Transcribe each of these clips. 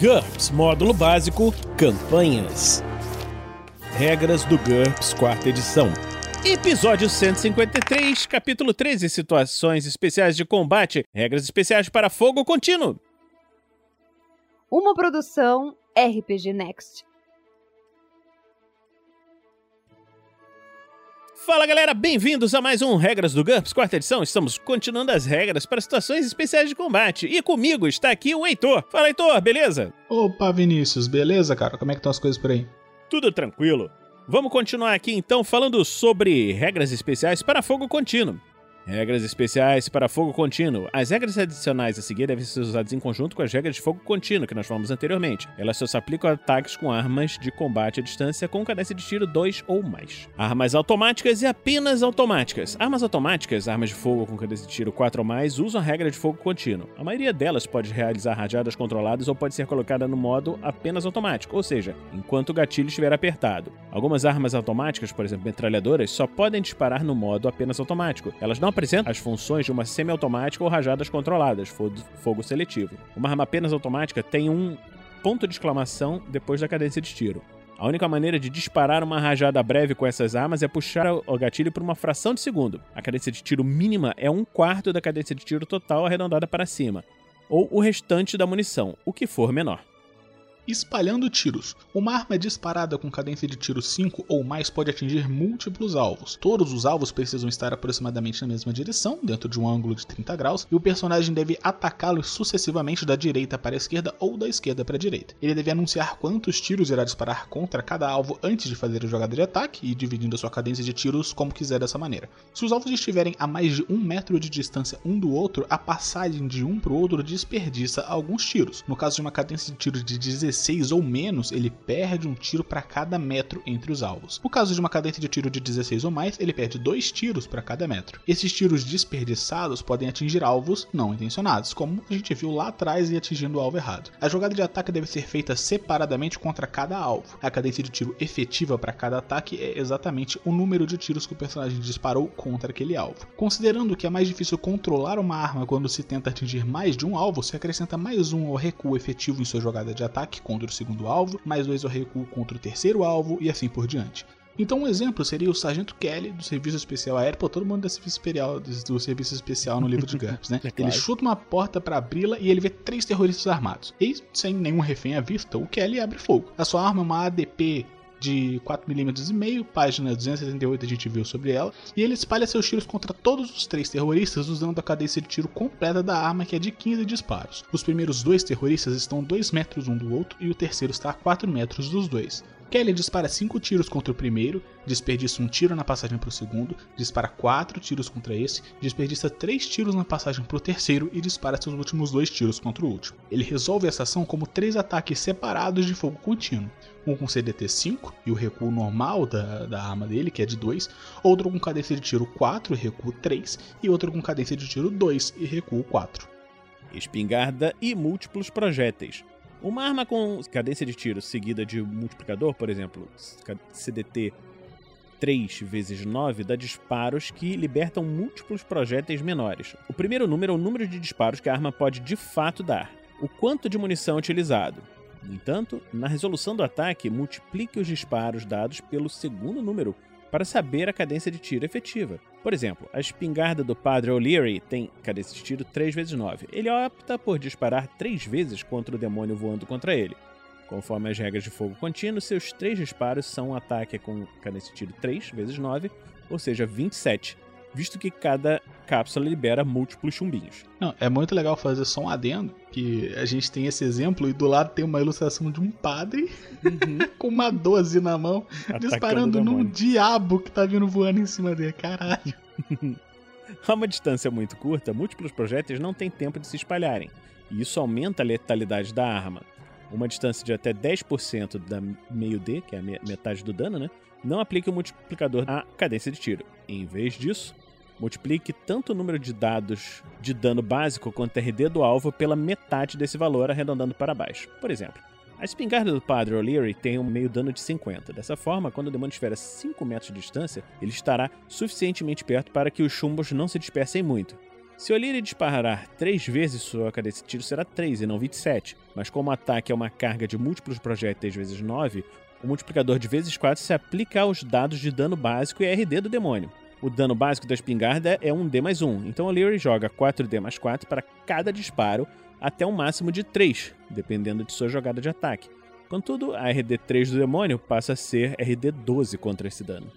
GURPS Módulo Básico Campanhas. Regras do GURPS, quarta edição. Episódio 153, capítulo 13 Situações especiais de combate. Regras especiais para fogo contínuo. Uma produção RPG Next. Fala galera, bem-vindos a mais um Regras do GURPS, quarta edição. Estamos continuando as regras para situações especiais de combate. E comigo está aqui o Heitor. Fala, Heitor, beleza? Opa, Vinícius, beleza, cara? Como é que estão as coisas por aí? Tudo tranquilo. Vamos continuar aqui então falando sobre regras especiais para fogo contínuo. Regras especiais para fogo contínuo. As regras adicionais a seguir devem ser usadas em conjunto com as regras de fogo contínuo que nós falamos anteriormente. Elas só se aplicam a ataques com armas de combate à distância com cadência de tiro 2 ou mais. Armas automáticas e apenas automáticas. Armas automáticas, armas de fogo com cadência de tiro 4 ou mais, usam a regra de fogo contínuo. A maioria delas pode realizar rajadas controladas ou pode ser colocada no modo apenas automático, ou seja, enquanto o gatilho estiver apertado. Algumas armas automáticas, por exemplo metralhadoras, só podem disparar no modo apenas automático. Elas não apresenta as funções de uma semiautomática ou rajadas controladas, fogo seletivo. Uma arma apenas automática tem um ponto de exclamação depois da cadência de tiro. A única maneira de disparar uma rajada breve com essas armas é puxar o gatilho por uma fração de segundo. A cadência de tiro mínima é um quarto da cadência de tiro total arredondada para cima, ou o restante da munição, o que for menor espalhando tiros. Uma arma disparada com cadência de tiro 5 ou mais pode atingir múltiplos alvos. Todos os alvos precisam estar aproximadamente na mesma direção, dentro de um ângulo de 30 graus, e o personagem deve atacá-los sucessivamente da direita para a esquerda ou da esquerda para a direita. Ele deve anunciar quantos tiros irá disparar contra cada alvo antes de fazer a jogada de ataque e dividindo a sua cadência de tiros como quiser dessa maneira. Se os alvos estiverem a mais de um metro de distância um do outro, a passagem de um para o outro desperdiça alguns tiros. No caso de uma cadência de tiro de 16 16 ou menos, ele perde um tiro para cada metro entre os alvos. No caso de uma cadência de tiro de 16 ou mais, ele perde dois tiros para cada metro. Esses tiros desperdiçados podem atingir alvos não intencionados, como a gente viu lá atrás e atingindo o alvo errado. A jogada de ataque deve ser feita separadamente contra cada alvo. A cadência de tiro efetiva para cada ataque é exatamente o número de tiros que o personagem disparou contra aquele alvo. Considerando que é mais difícil controlar uma arma quando se tenta atingir mais de um alvo, se acrescenta mais um ao recuo efetivo em sua jogada de ataque contra o segundo alvo, mais dois ao recuo contra o terceiro alvo e assim por diante. Então um exemplo seria o Sargento Kelly do Serviço Especial Aéreo, pô, todo mundo da Serviço Especial, do Serviço Especial no livro de GURPS, né? é claro. Ele chuta uma porta para abri-la e ele vê três terroristas armados. E sem nenhum refém à vista, o Kelly abre fogo. A sua arma é uma ADP de 4mm e meio, página 278 a gente viu sobre ela, e ele espalha seus tiros contra todos os três terroristas usando a cadência de tiro completa da arma que é de 15 disparos. Os primeiros dois terroristas estão 2 metros um do outro e o terceiro está a 4 metros dos dois. Kelly dispara 5 tiros contra o primeiro, desperdiça um tiro na passagem para o segundo, dispara 4 tiros contra esse, desperdiça 3 tiros na passagem para o terceiro e dispara seus últimos 2 tiros contra o último. Ele resolve essa ação como 3 ataques separados de fogo contínuo, um com CDT 5 e o recuo normal da, da arma dele, que é de 2, outro com cadência de tiro 4 e recuo 3, e outro com cadência de tiro 2 e recuo 4. Espingarda e múltiplos projéteis. Uma arma com cadência de tiro seguida de multiplicador, por exemplo, CDT 3 vezes 9 dá disparos que libertam múltiplos projéteis menores. O primeiro número é o número de disparos que a arma pode de fato dar, o quanto de munição é utilizado. No entanto, na resolução do ataque, multiplique os disparos dados pelo segundo número para saber a cadência de tiro efetiva. Por exemplo, a espingarda do Padre O'Leary tem cadência de tiro 3 vezes 9. Ele opta por disparar 3 vezes contra o demônio voando contra ele. Conforme as regras de fogo contínuo, seus 3 disparos são um ataque com cadência de tiro 3 vezes 9, ou seja, 27, visto que cada cápsula libera múltiplos chumbinhos. Não, é muito legal fazer só um adendo, que a gente tem esse exemplo e do lado tem uma ilustração de um padre uhum. com uma 12 na mão, Atacando disparando num diabo que tá vindo voando em cima dele. Caralho. A uma distância muito curta, múltiplos projéteis não têm tempo de se espalharem, e isso aumenta a letalidade da arma. Uma distância de até 10% da meio D, que é a metade do dano, né? Não aplique o multiplicador à cadência de tiro. Em vez disso, multiplique tanto o número de dados de dano básico quanto RD do alvo pela metade desse valor, arredondando para baixo. Por exemplo, a espingarda do Padre O'Leary tem um meio dano de 50. Dessa forma, quando o demônio estiver a 5 metros de distância, ele estará suficientemente perto para que os chumbos não se dispersem muito. Se O'Leary disparar 3 vezes, sua cadência de tiro será 3 e não 27, mas como o ataque é uma carga de múltiplos projéteis vezes 9, o multiplicador de vezes 4 se aplica aos dados de dano básico e RD do demônio. O dano básico da espingarda é 1D mais 1, então O'Leary joga 4D mais 4 para cada disparo até um máximo de 3, dependendo de sua jogada de ataque. Contudo, a RD3 do demônio passa a ser RD12 contra esse dano.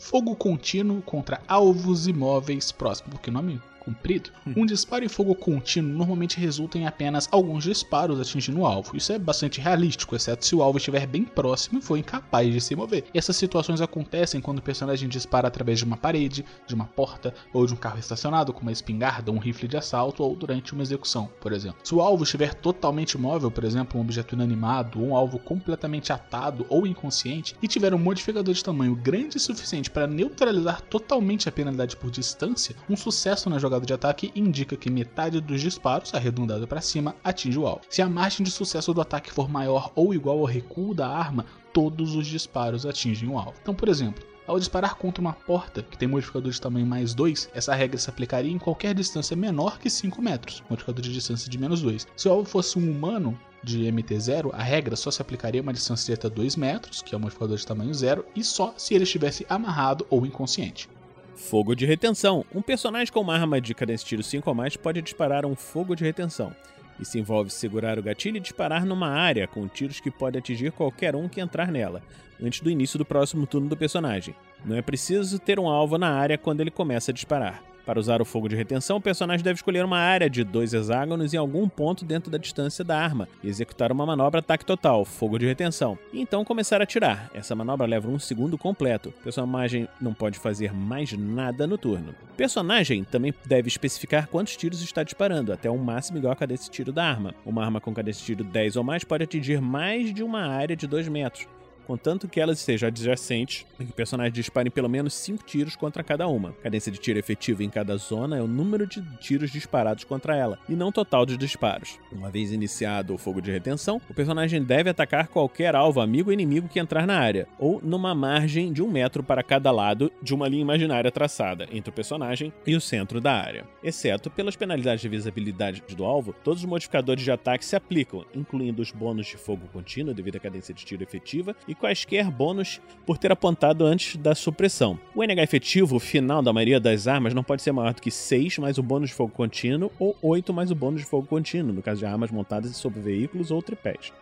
Fogo contínuo contra alvos imóveis próximos, porque nome comprido, um disparo em fogo contínuo normalmente resulta em apenas alguns disparos atingindo o alvo. Isso é bastante realístico, exceto se o alvo estiver bem próximo e for incapaz de se mover. E essas situações acontecem quando o personagem dispara através de uma parede, de uma porta ou de um carro estacionado com uma espingarda, um rifle de assalto ou durante uma execução, por exemplo. Se o alvo estiver totalmente móvel, por exemplo, um objeto inanimado ou um alvo completamente atado ou inconsciente e tiver um modificador de tamanho grande o suficiente para neutralizar totalmente a penalidade por distância, um sucesso na jogada jogada de ataque indica que metade dos disparos, arredondado para cima, atinge o alvo. Se a margem de sucesso do ataque for maior ou igual ao recuo da arma, todos os disparos atingem o alvo. Então, por exemplo, ao disparar contra uma porta que tem modificador de tamanho mais 2, essa regra se aplicaria em qualquer distância menor que 5 metros, modificador de distância de menos 2. Se o alvo fosse um humano de MT0, a regra só se aplicaria a uma distância de até 2 metros, que é o modificador de tamanho 0, e só se ele estivesse amarrado ou inconsciente. Fogo de retenção. Um personagem com uma arma de cadência tiro 5 ou mais pode disparar um fogo de retenção. Isso envolve segurar o gatilho e disparar numa área com tiros que podem atingir qualquer um que entrar nela, antes do início do próximo turno do personagem. Não é preciso ter um alvo na área quando ele começa a disparar. Para usar o fogo de retenção, o personagem deve escolher uma área de dois hexágonos em algum ponto dentro da distância da arma e executar uma manobra ataque total, fogo de retenção, e então começar a atirar. Essa manobra leva um segundo completo. O personagem não pode fazer mais nada no turno. O personagem também deve especificar quantos tiros está disparando, até um máximo igual a de tiro da arma. Uma arma com de tiro 10 ou mais pode atingir mais de uma área de 2 metros contanto que elas estejam adjacentes e que o personagem dispare pelo menos 5 tiros contra cada uma. Cadência de tiro efetiva em cada zona é o número de tiros disparados contra ela, e não o total de disparos. Uma vez iniciado o fogo de retenção, o personagem deve atacar qualquer alvo, amigo ou inimigo que entrar na área, ou numa margem de um metro para cada lado de uma linha imaginária traçada entre o personagem e o centro da área. Exceto pelas penalidades de visibilidade do alvo, todos os modificadores de ataque se aplicam, incluindo os bônus de fogo contínuo devido à cadência de tiro efetiva e quaisquer bônus por ter apontado antes da supressão. O NH efetivo final da maioria das armas não pode ser maior do que 6 mais o bônus de fogo contínuo ou 8 mais o bônus de fogo contínuo, no caso de armas montadas sobre veículos ou tripés.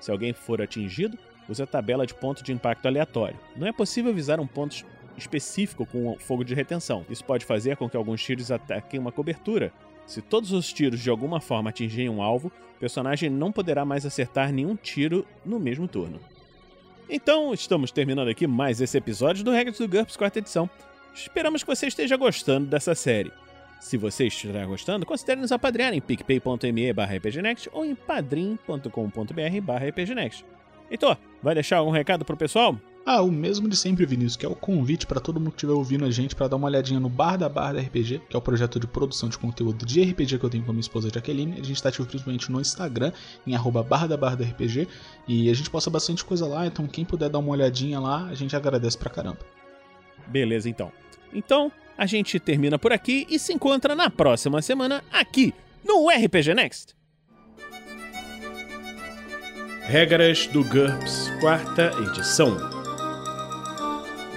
Se alguém for atingido, use a tabela de ponto de impacto aleatório. Não é possível visar um ponto específico com fogo de retenção. Isso pode fazer com que alguns tiros ataquem uma cobertura. Se todos os tiros de alguma forma atingirem um alvo, o personagem não poderá mais acertar nenhum tiro no mesmo turno. Então, estamos terminando aqui mais esse episódio do Regras do GURPS quarta edição. Esperamos que você esteja gostando dessa série. Se você estiver gostando, considere nos apadrear em picpay.me rpgnext ou em padrim.com.br rpgnext. Heitor, vai deixar algum recado pro pessoal? Ah, o mesmo de sempre, Vinícius, que é o convite para todo mundo que estiver ouvindo a gente para dar uma olhadinha no Bar da Bar da RPG, que é o projeto de produção de conteúdo de RPG que eu tenho com a minha esposa Jaqueline. A gente está ativo principalmente no Instagram, em arroba Bar da Bar da RPG, e a gente posta bastante coisa lá, então quem puder dar uma olhadinha lá, a gente agradece pra caramba. Beleza, então. Então, a gente termina por aqui e se encontra na próxima semana aqui no RPG Next. Regras do GURPS, quarta edição.